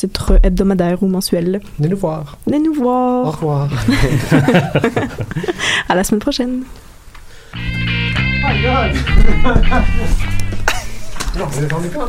titre hebdomadaire ou mensuel. Venez nous voir. Venez nous voir. Au revoir. à la semaine prochaine. Oh my god! non, j'en ai pas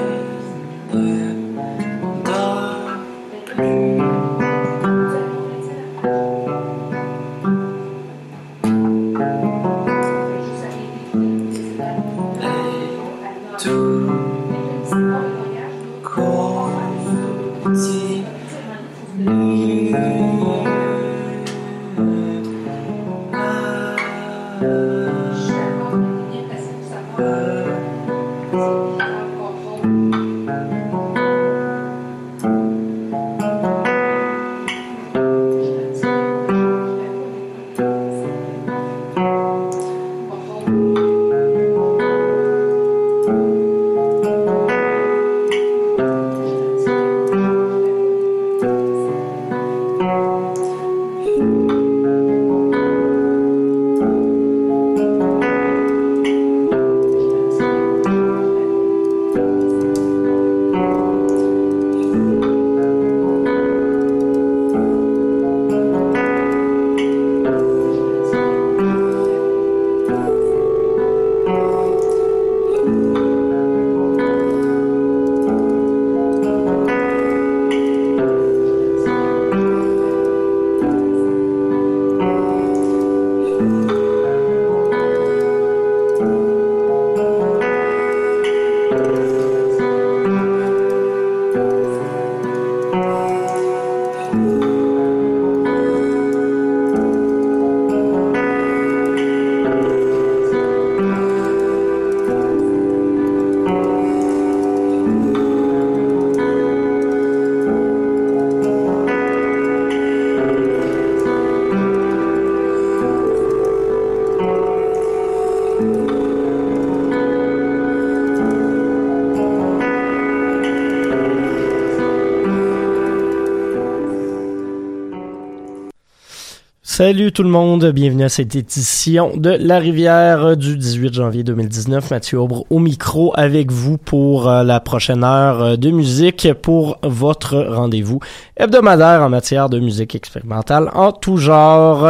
Salut tout le monde, bienvenue à cette édition de La Rivière du 18 janvier 2019. Mathieu Aubre au micro avec vous pour euh, la prochaine heure euh, de musique pour votre rendez-vous hebdomadaire en matière de musique expérimentale en tout genre.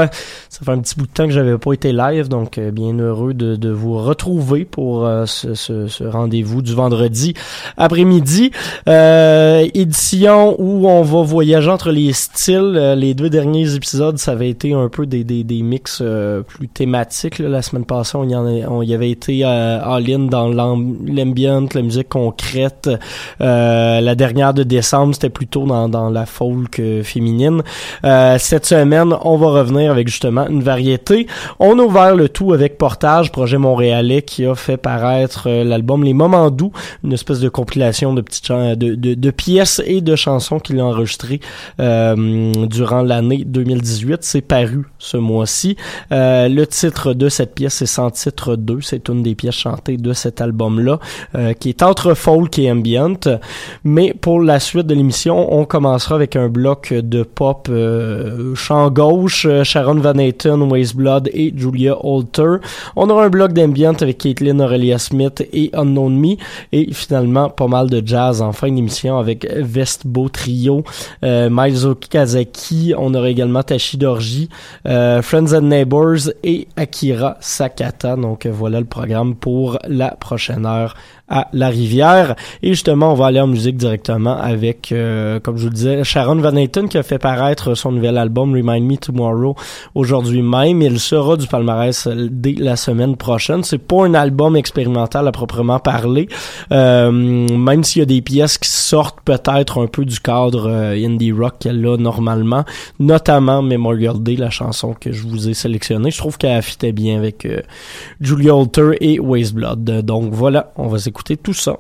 Ça fait un petit bout de temps que j'avais pas été live, donc euh, bien heureux de, de vous retrouver pour ce, ce, ce rendez-vous du vendredi après-midi. édition où on va voyager entre les styles. les deux derniers épisodes, ça avait été un peu des, des, des mix euh, plus thématiques. là. La semaine passée, on y, en a- on y avait été euh, all-in dans l'am- l'ambient, la musique concrète. Euh, la dernière de décembre, c'était plutôt dans, dans la folk euh, féminine. Euh, cette semaine, on va revenir avec justement une variété. On a ouvert le tout avec Portage, projet montréalais qui a fait paraître euh, l'album Les Moments Doux, une espèce de compilation de petites de, de, pièces et de chansons qu'il a enregistrées durant l'année 2018. C'est paru ce mois-ci. Le titre de cette pièce, c'est Sans titre 2. C'est une des pièces chantées de cet album-là, qui est entre folk et ambient. Mais pour la suite de l'émission, on commencera avec un bloc de pop euh, chant gauche, euh, Sharon Van Etten, Blood et Julia Holter. On aura un bloc d'ambient avec Caitlin Aurelia Smith et Unknown Me. Et finalement, pas mal de jazz en fin d'émission avec Vestbo Trio, euh, Miles Okazaki. On aura également Tashi Dorji, euh, Friends and Neighbors et Akira Sakata. Donc voilà le programme pour la prochaine heure à La Rivière. Et justement, on va aller en musique directement avec, euh, comme je vous le disais, Sharon Van Etten qui a fait paraître son nouvel album Remind Me Tomorrow aujourd'hui même. Il sera du palmarès dès la semaine prochaine. C'est pas un album expérimental à proprement parler, euh, même s'il y a des pièces qui sortent peut-être un peu du cadre euh, indie rock qu'elle a normalement, notamment Memorial Day, la chanson que je vous ai sélectionnée. Je trouve qu'elle fitait bien avec euh, Julia Holter et Waste Blood. Donc voilà, on va s'écouter tout ça.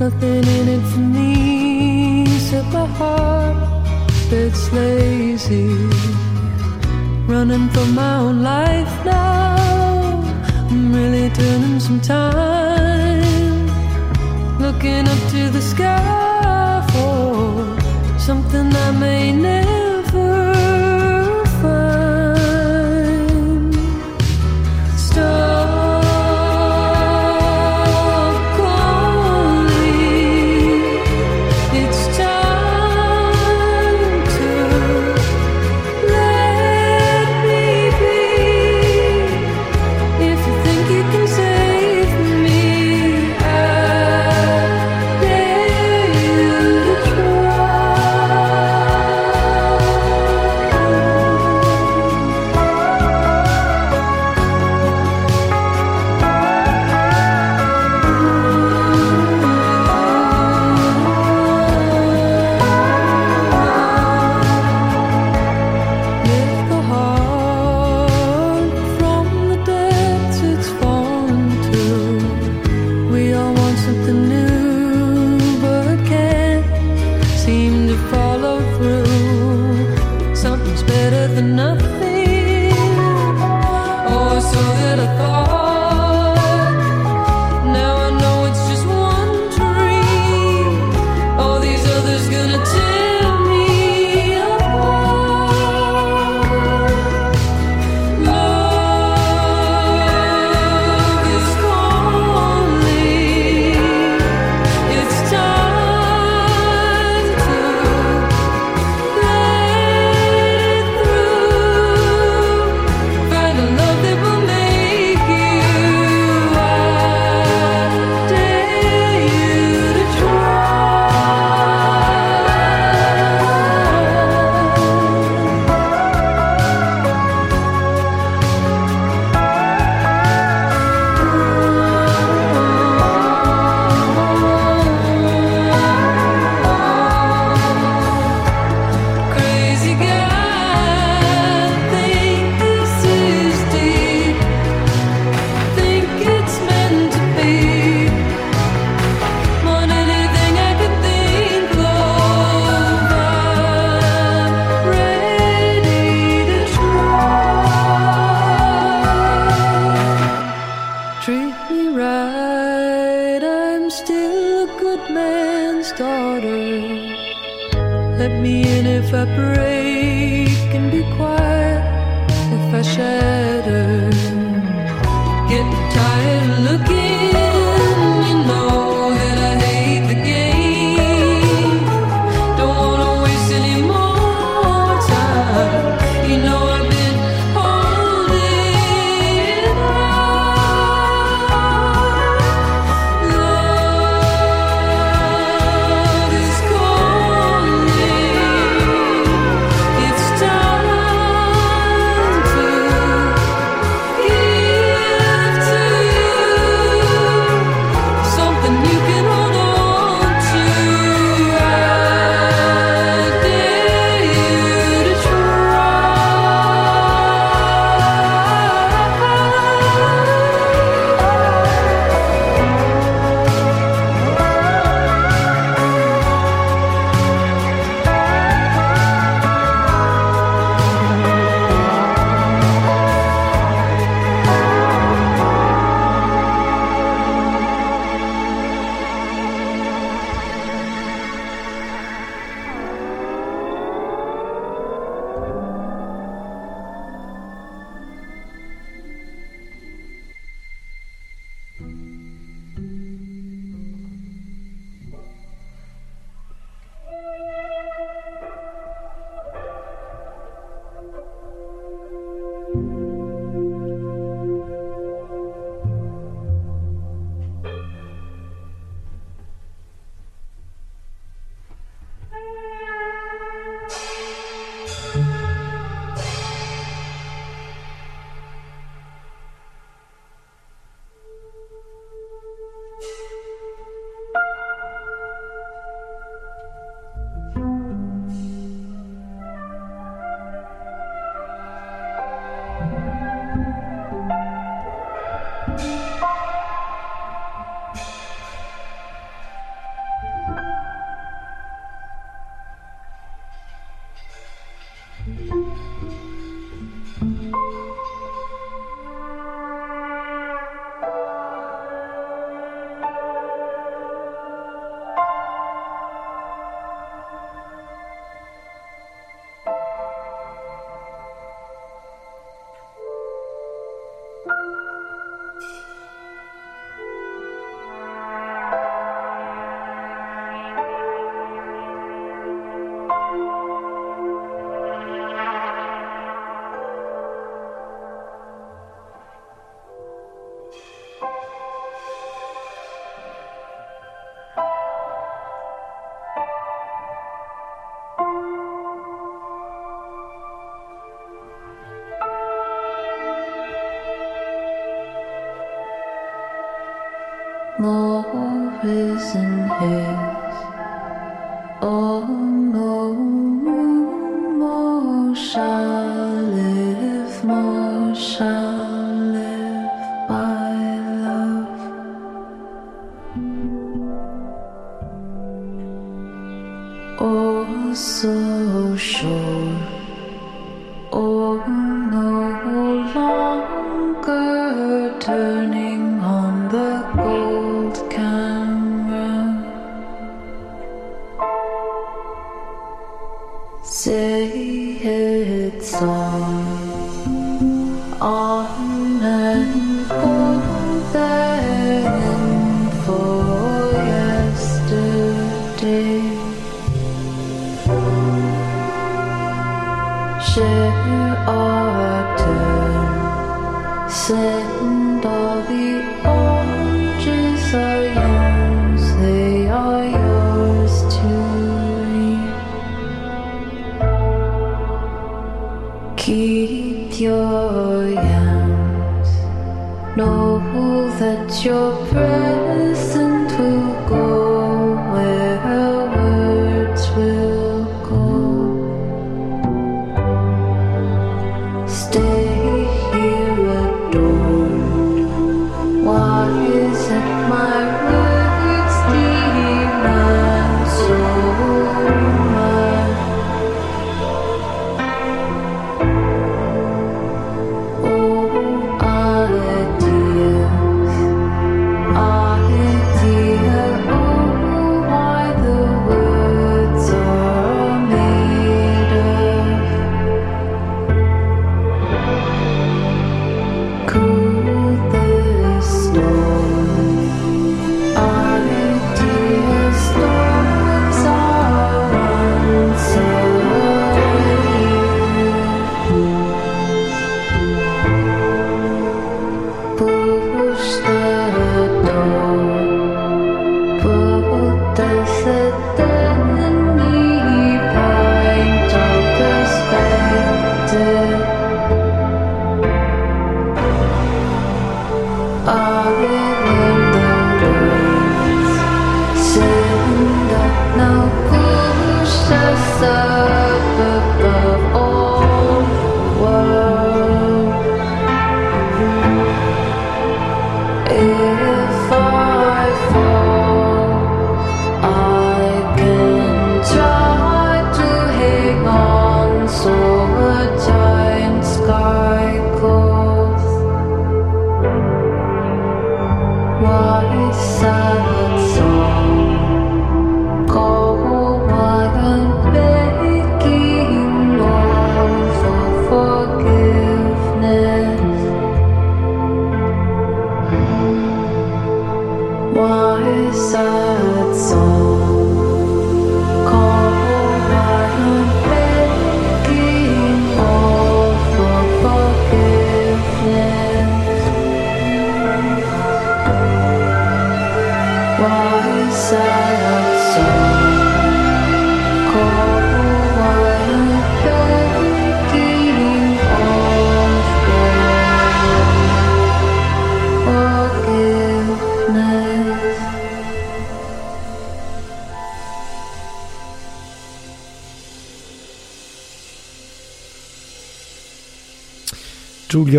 nothing in it for me except my heart that's lazy. Running for my own life now, I'm really turning some time. Looking up to the sky for something I may never.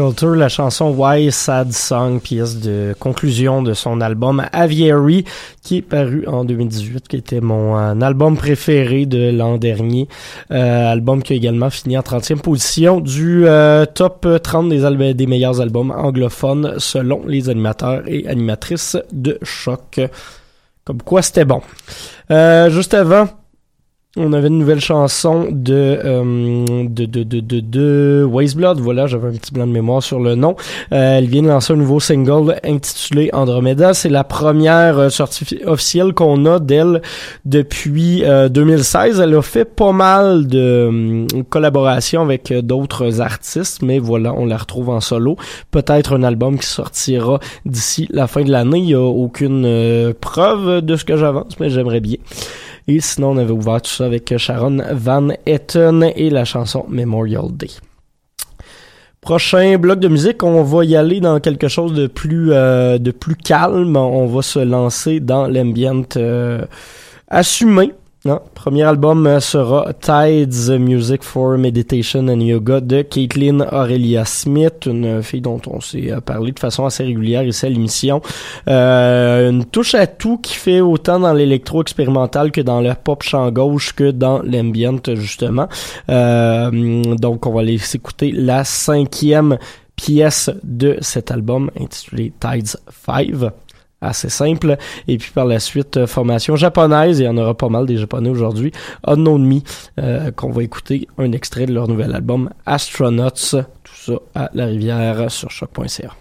La chanson Why Sad Song, pièce de conclusion de son album Aviary, qui est paru en 2018, qui était mon euh, album préféré de l'an dernier. Euh, album qui a également fini en 30e position du euh, top 30 des, des meilleurs albums anglophones selon les animateurs et animatrices de choc. Comme quoi c'était bon. Euh, juste avant, on avait une nouvelle chanson de euh, de de de de, de Waste Blood. Voilà, j'avais un petit blanc de mémoire sur le nom. Euh, elle vient de lancer un nouveau single intitulé Andromeda. C'est la première euh, sortie fi- officielle qu'on a d'elle depuis euh, 2016. Elle a fait pas mal de collaborations avec euh, d'autres artistes, mais voilà, on la retrouve en solo. Peut-être un album qui sortira d'ici la fin de l'année. Il y a aucune euh, preuve de ce que j'avance, mais j'aimerais bien. Et sinon, on avait ouvert tout ça avec Sharon Van Etten et la chanson Memorial Day. Prochain bloc de musique, on va y aller dans quelque chose de plus euh, de plus calme. On va se lancer dans l'ambient euh, assumé. Non, premier album euh, sera Tides Music for Meditation and Yoga de Caitlin Aurelia Smith, une fille dont on s'est euh, parlé de façon assez régulière ici à l'émission. Euh, une touche à tout qui fait autant dans l'électro expérimental que dans le pop chant gauche que dans l'ambient justement. Euh, donc on va aller s'écouter la cinquième pièce de cet album intitulé Tides 5 assez simple. Et puis par la suite, euh, formation japonaise, il y en aura pas mal des japonais aujourd'hui, Unknown Me, euh, qu'on va écouter un extrait de leur nouvel album Astronauts, tout ça à la rivière sur choc.ca.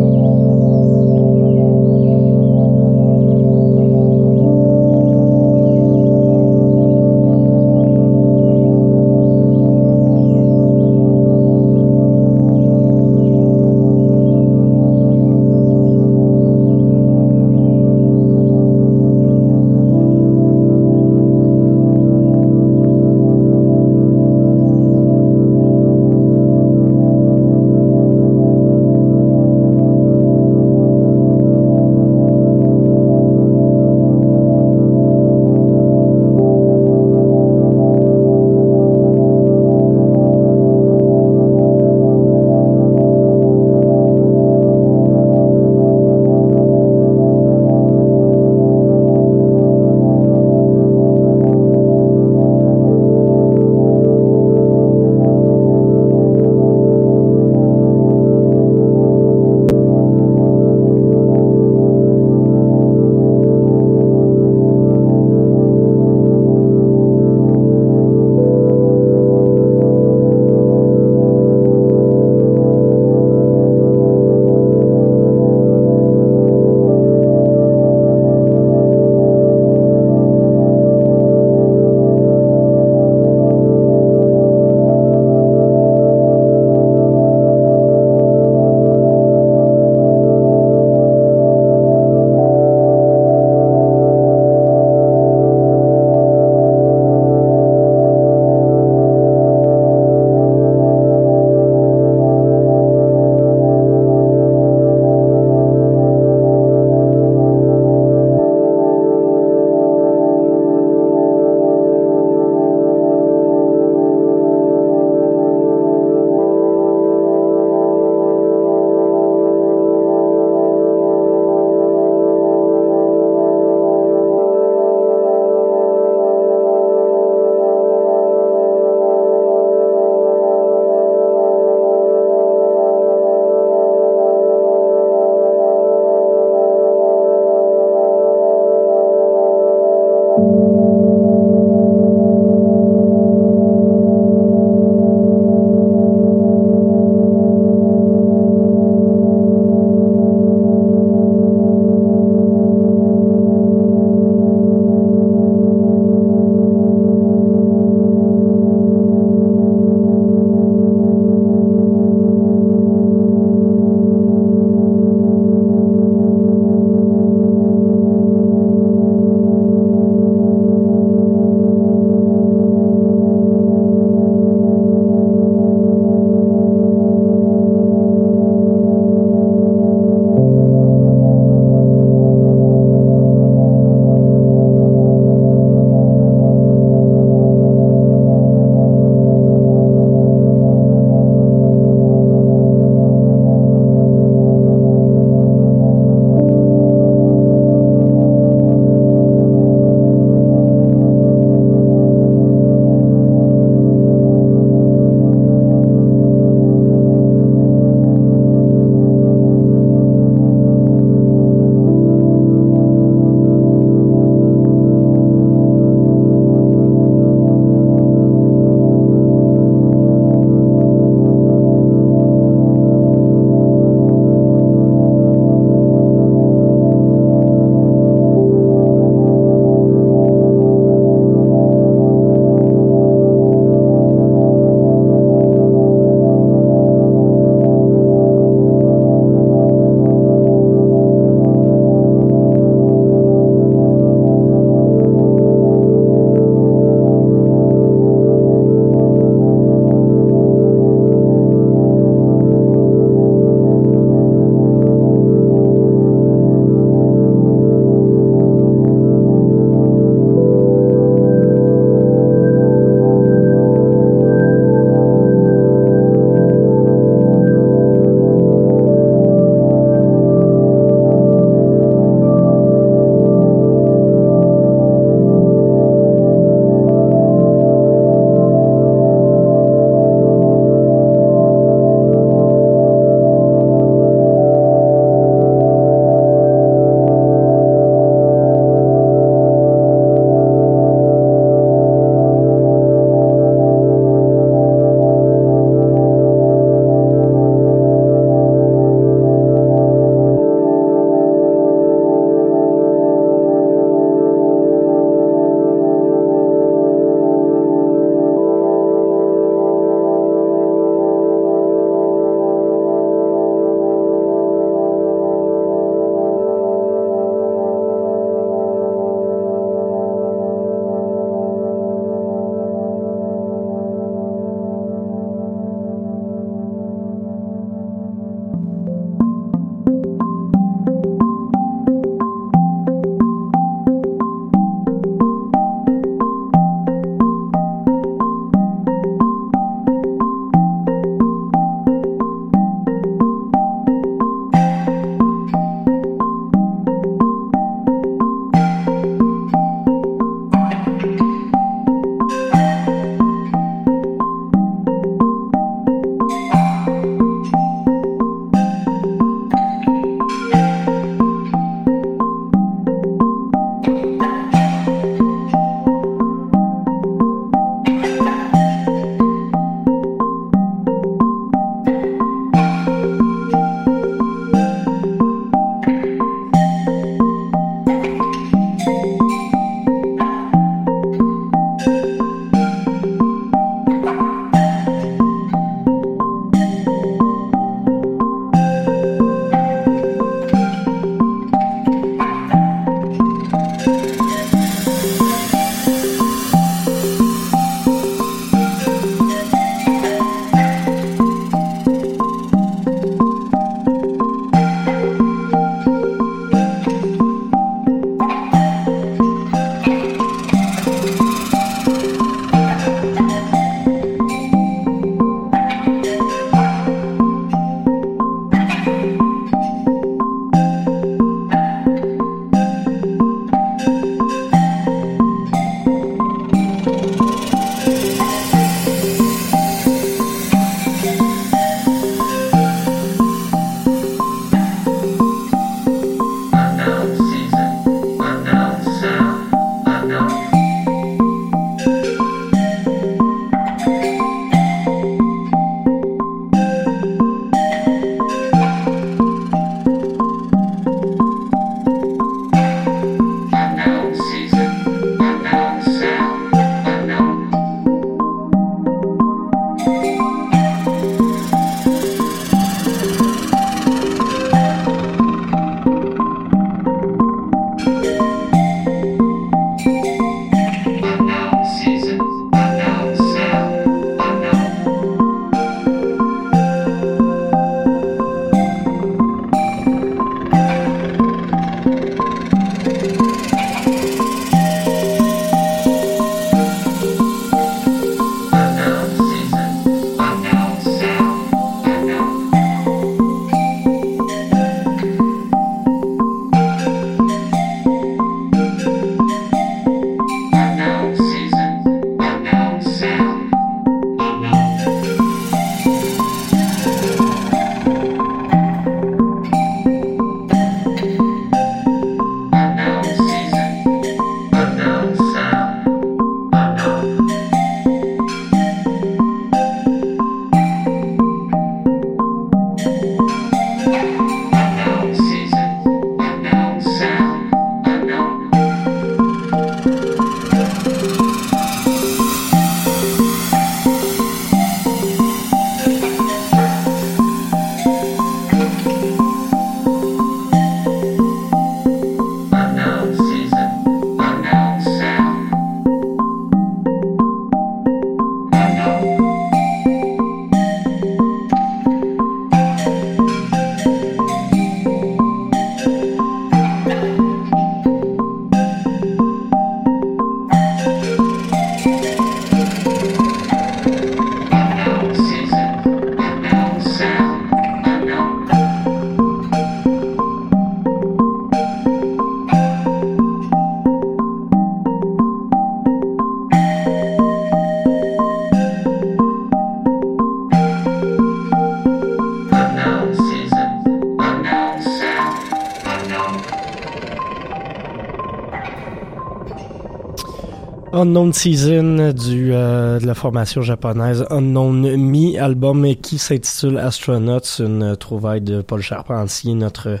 Unknown Season du, euh, de la formation japonaise Unknown Me, album qui s'intitule Astronauts, une trouvaille de Paul Charpentier, notre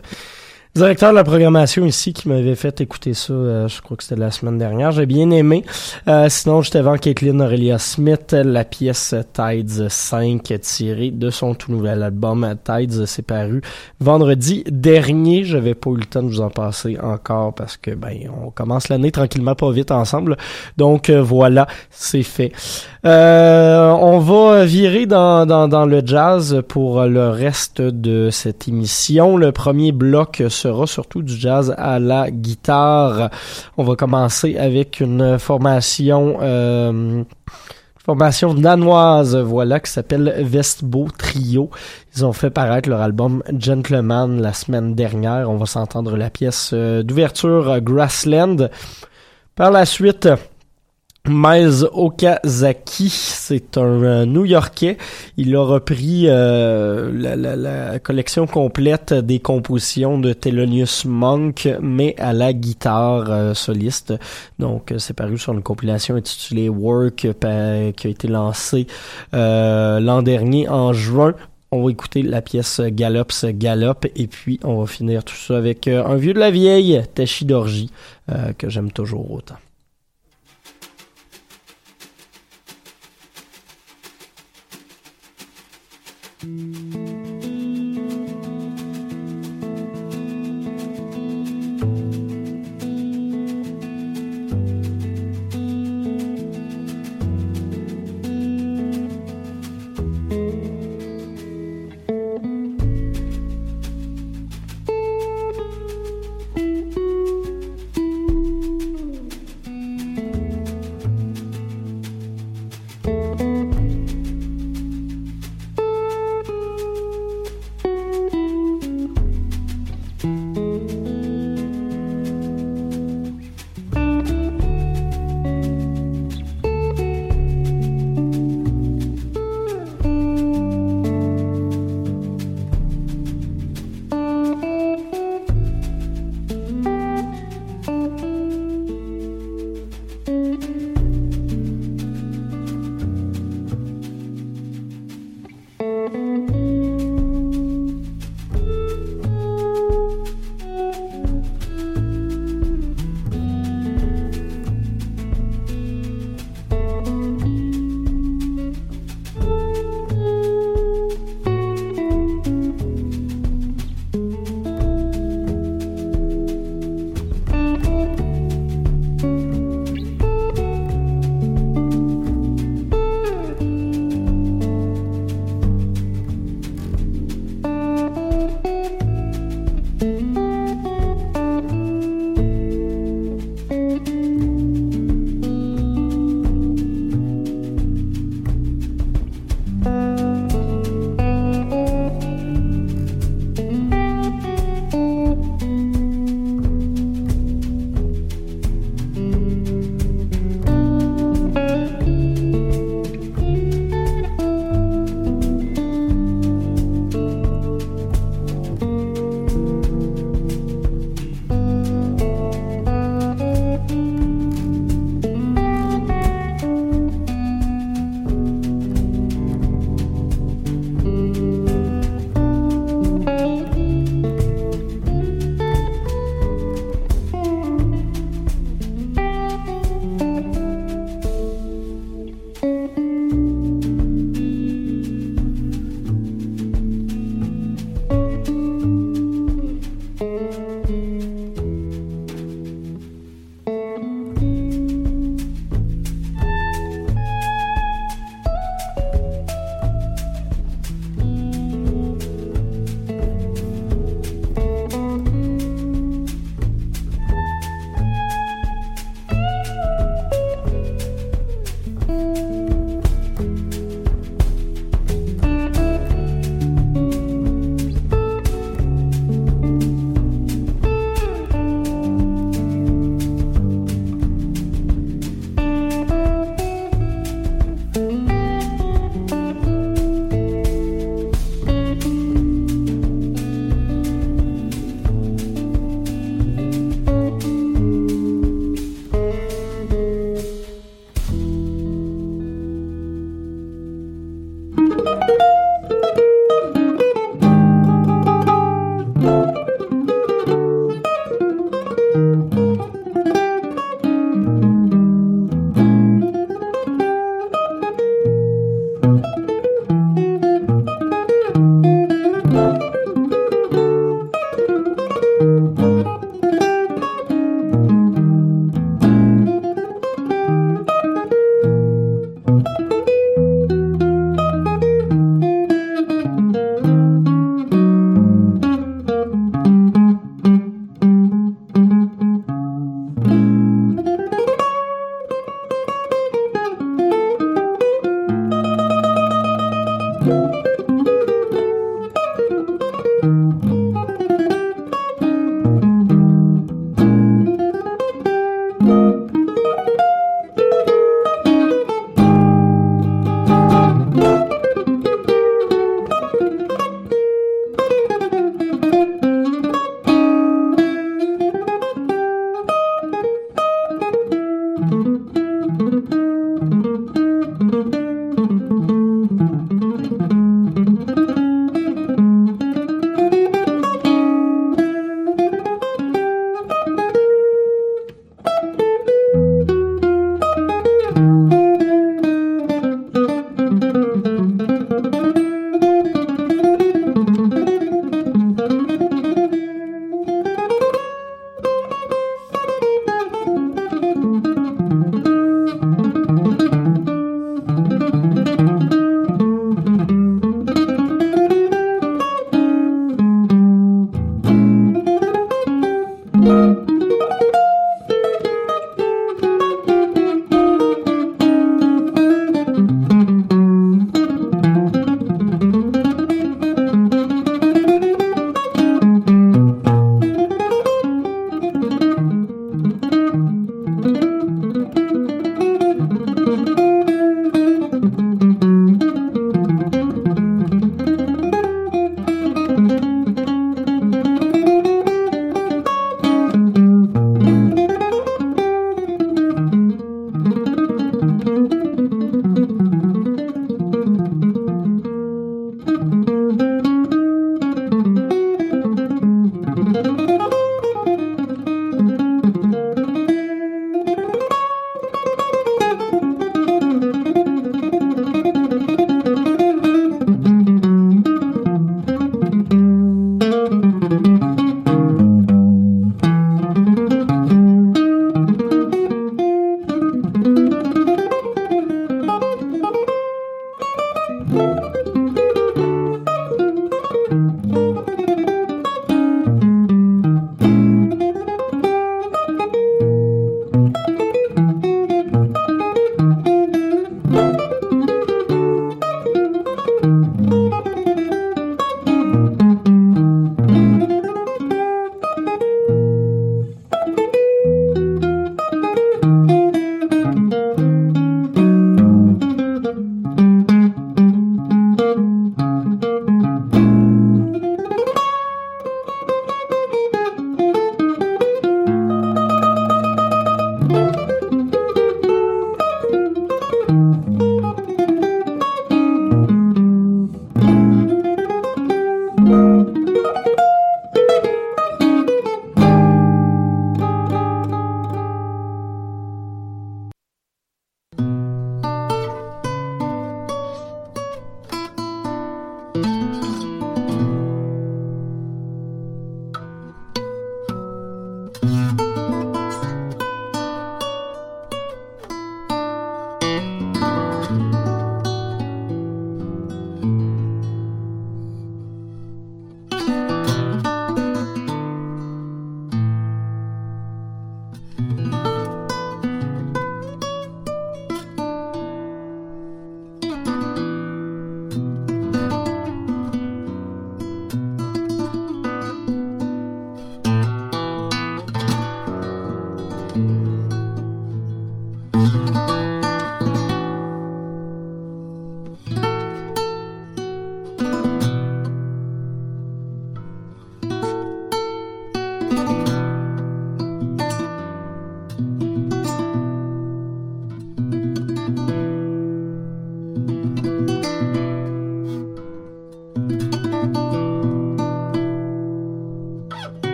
directeur de la programmation ici qui m'avait fait écouter ça, euh, je crois que c'était la semaine dernière. J'ai bien aimé. Euh, sinon, j'étais avant Caitlin Aurelia Smith, la pièce Tides 5 tirée de son tout nouvel album Tides. C'est paru vendredi dernier. J'avais pas eu le temps de vous en passer encore parce que ben on commence l'année tranquillement pas vite ensemble. Donc euh, voilà, c'est fait. Euh, on va virer dans, le jazz pour le reste de cette émission. Le premier bloc sera surtout du jazz à la guitare. On va commencer avec une formation euh, formation danoise, voilà, qui s'appelle Vestbo Trio. Ils ont fait paraître leur album Gentleman la semaine dernière. On va s'entendre la pièce euh, d'ouverture Grassland. Par la suite, Miles Okazaki, c'est un euh, New-Yorkais. Il a repris euh, la, collection complète des compositions de Thelonious Monk, mais à la guitare euh, soliste. Donc, c'est paru sur une compilation intitulée Work, qui a été lancée l'an dernier en juin. On va écouter la pièce Galops Galop et puis on va finir tout ça avec un vieux de la vieille, Tashi Dorji, que j'aime toujours autant.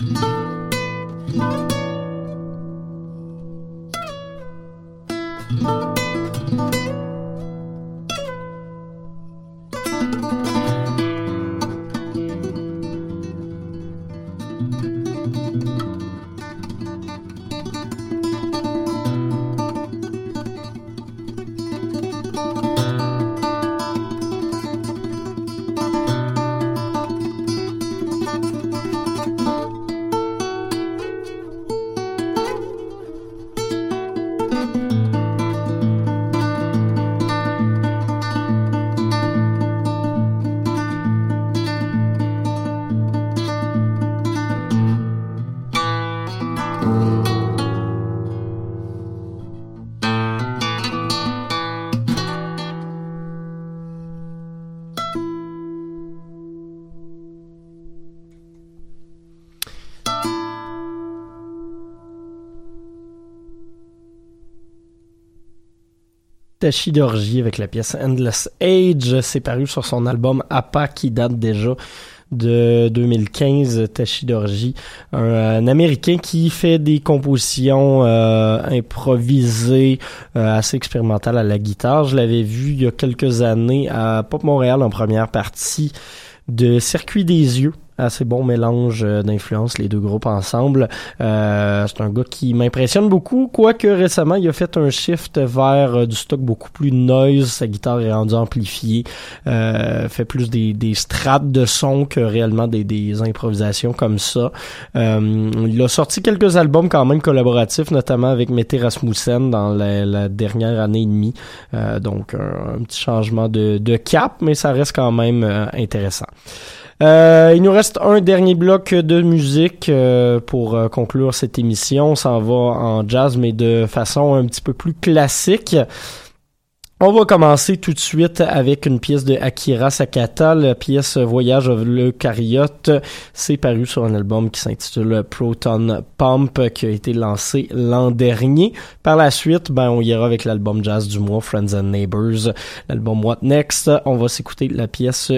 Mm-hmm. Tachydorgie avec la pièce Endless Age. C'est paru sur son album Appa qui date déjà de 2015, Tachydorgie, un, un Américain qui fait des compositions euh, improvisées, euh, assez expérimentales à la guitare. Je l'avais vu il y a quelques années à Pop Montréal en première partie de Circuit des yeux assez bon mélange euh, d'influences, les deux groupes ensemble. Euh, c'est un gars qui m'impressionne beaucoup, quoique récemment, il a fait un shift vers euh, du stock beaucoup plus noise, sa guitare est rendue amplifiée, euh, fait plus des, des strates de son que réellement des, des improvisations comme ça. Euh, il a sorti quelques albums quand même collaboratifs, notamment avec Mette Rasmussen dans la, la dernière année et demie. Euh, donc un, un, petit changement de, de cap, mais ça reste quand même intéressant. Euh, il nous reste un dernier bloc de musique euh, pour euh, conclure cette émission. On s'en va en jazz, mais de façon un petit peu plus classique. On va commencer tout de suite avec une pièce de Akira Sakata, la pièce Voyage of le Cariote. C'est paru sur un album qui s'intitule Proton Pump, qui a été lancé l'an dernier. Par la suite, ben, on ira avec l'album jazz du mois, Friends and Neighbors. L'album What Next, on va s'écouter la pièce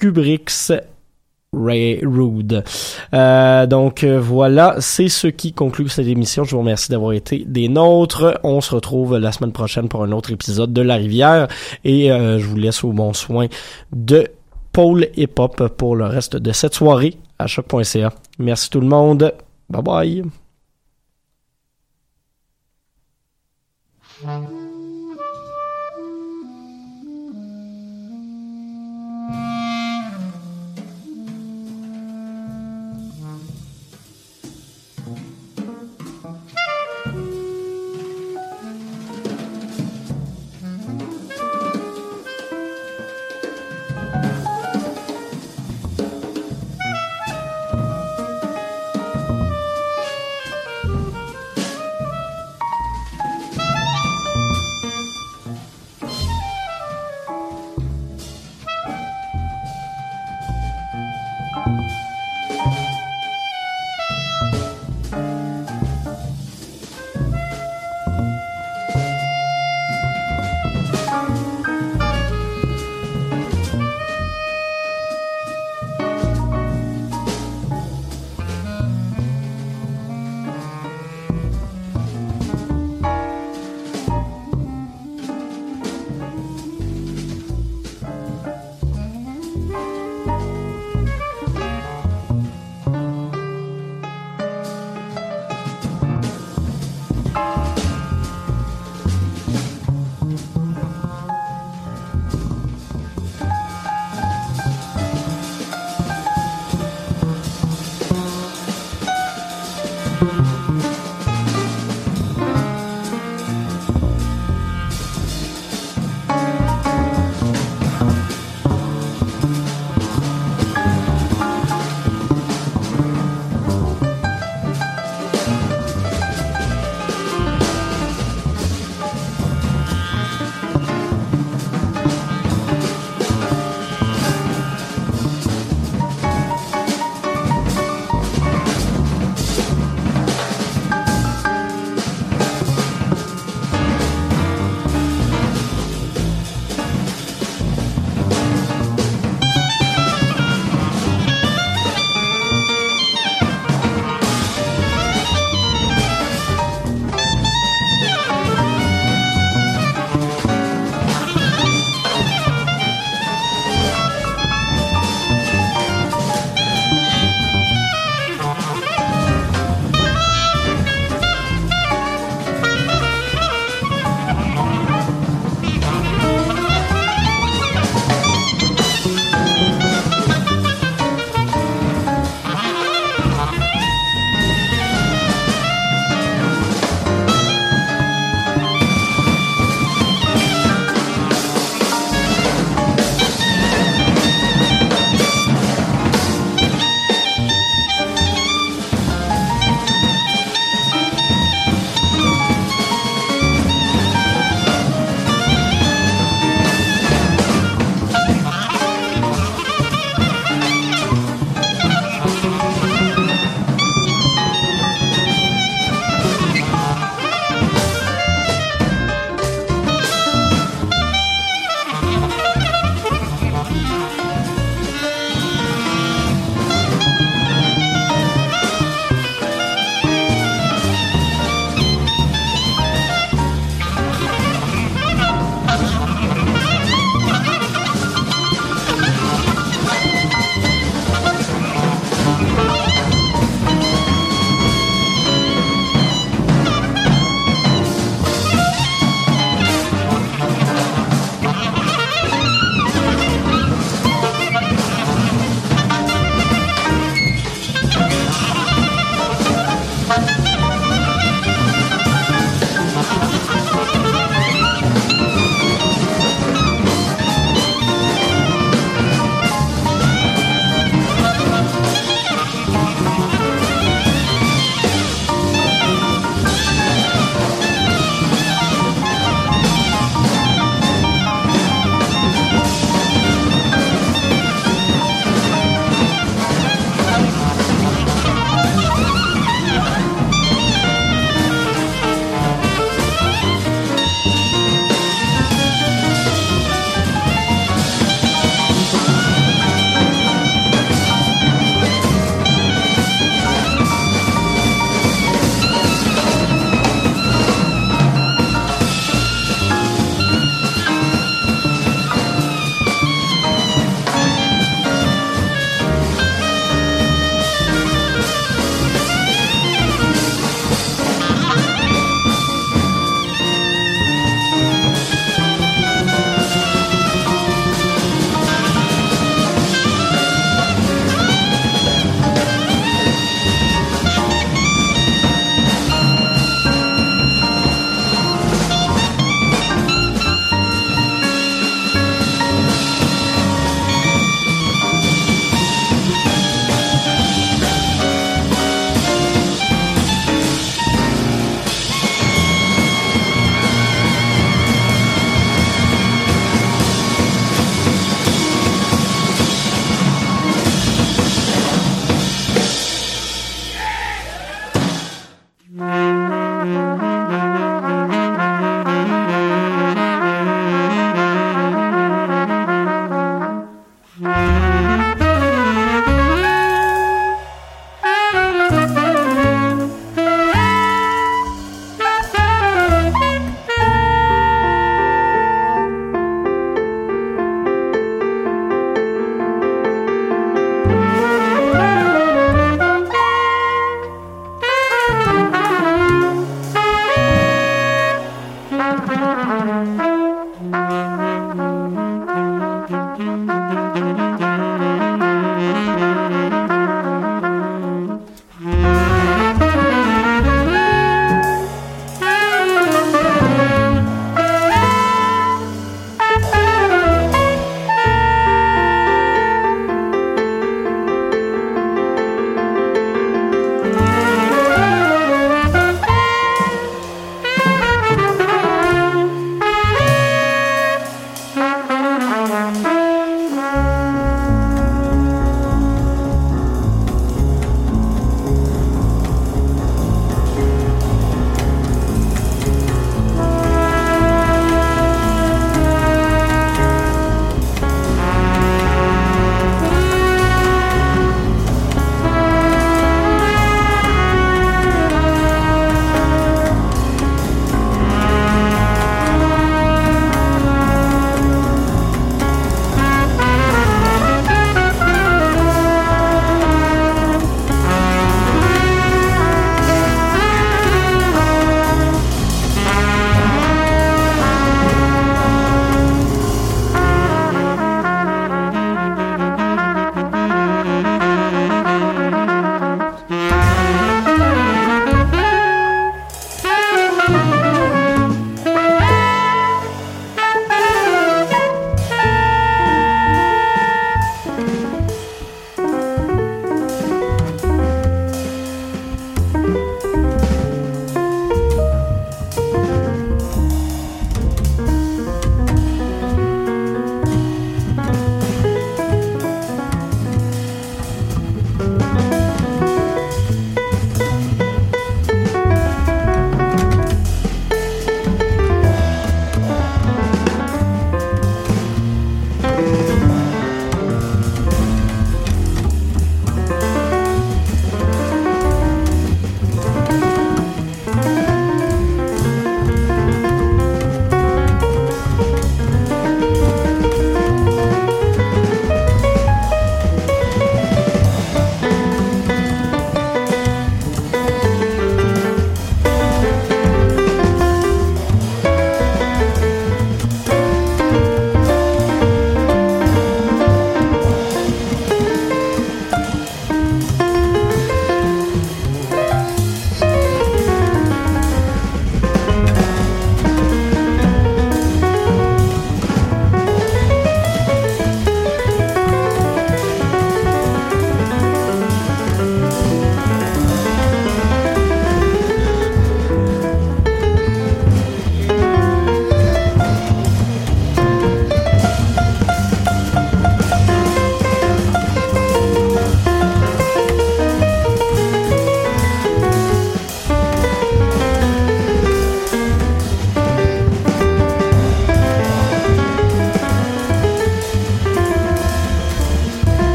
Kubrick's Railroad. Euh, donc euh, voilà, c'est ce qui conclut cette émission. Je vous remercie d'avoir été des nôtres. On se retrouve la semaine prochaine pour un autre épisode de La Rivière et euh, je vous laisse au bon soin de Paul Hip Hop pour le reste de cette soirée à choc.ca. Merci tout le monde. Bye bye.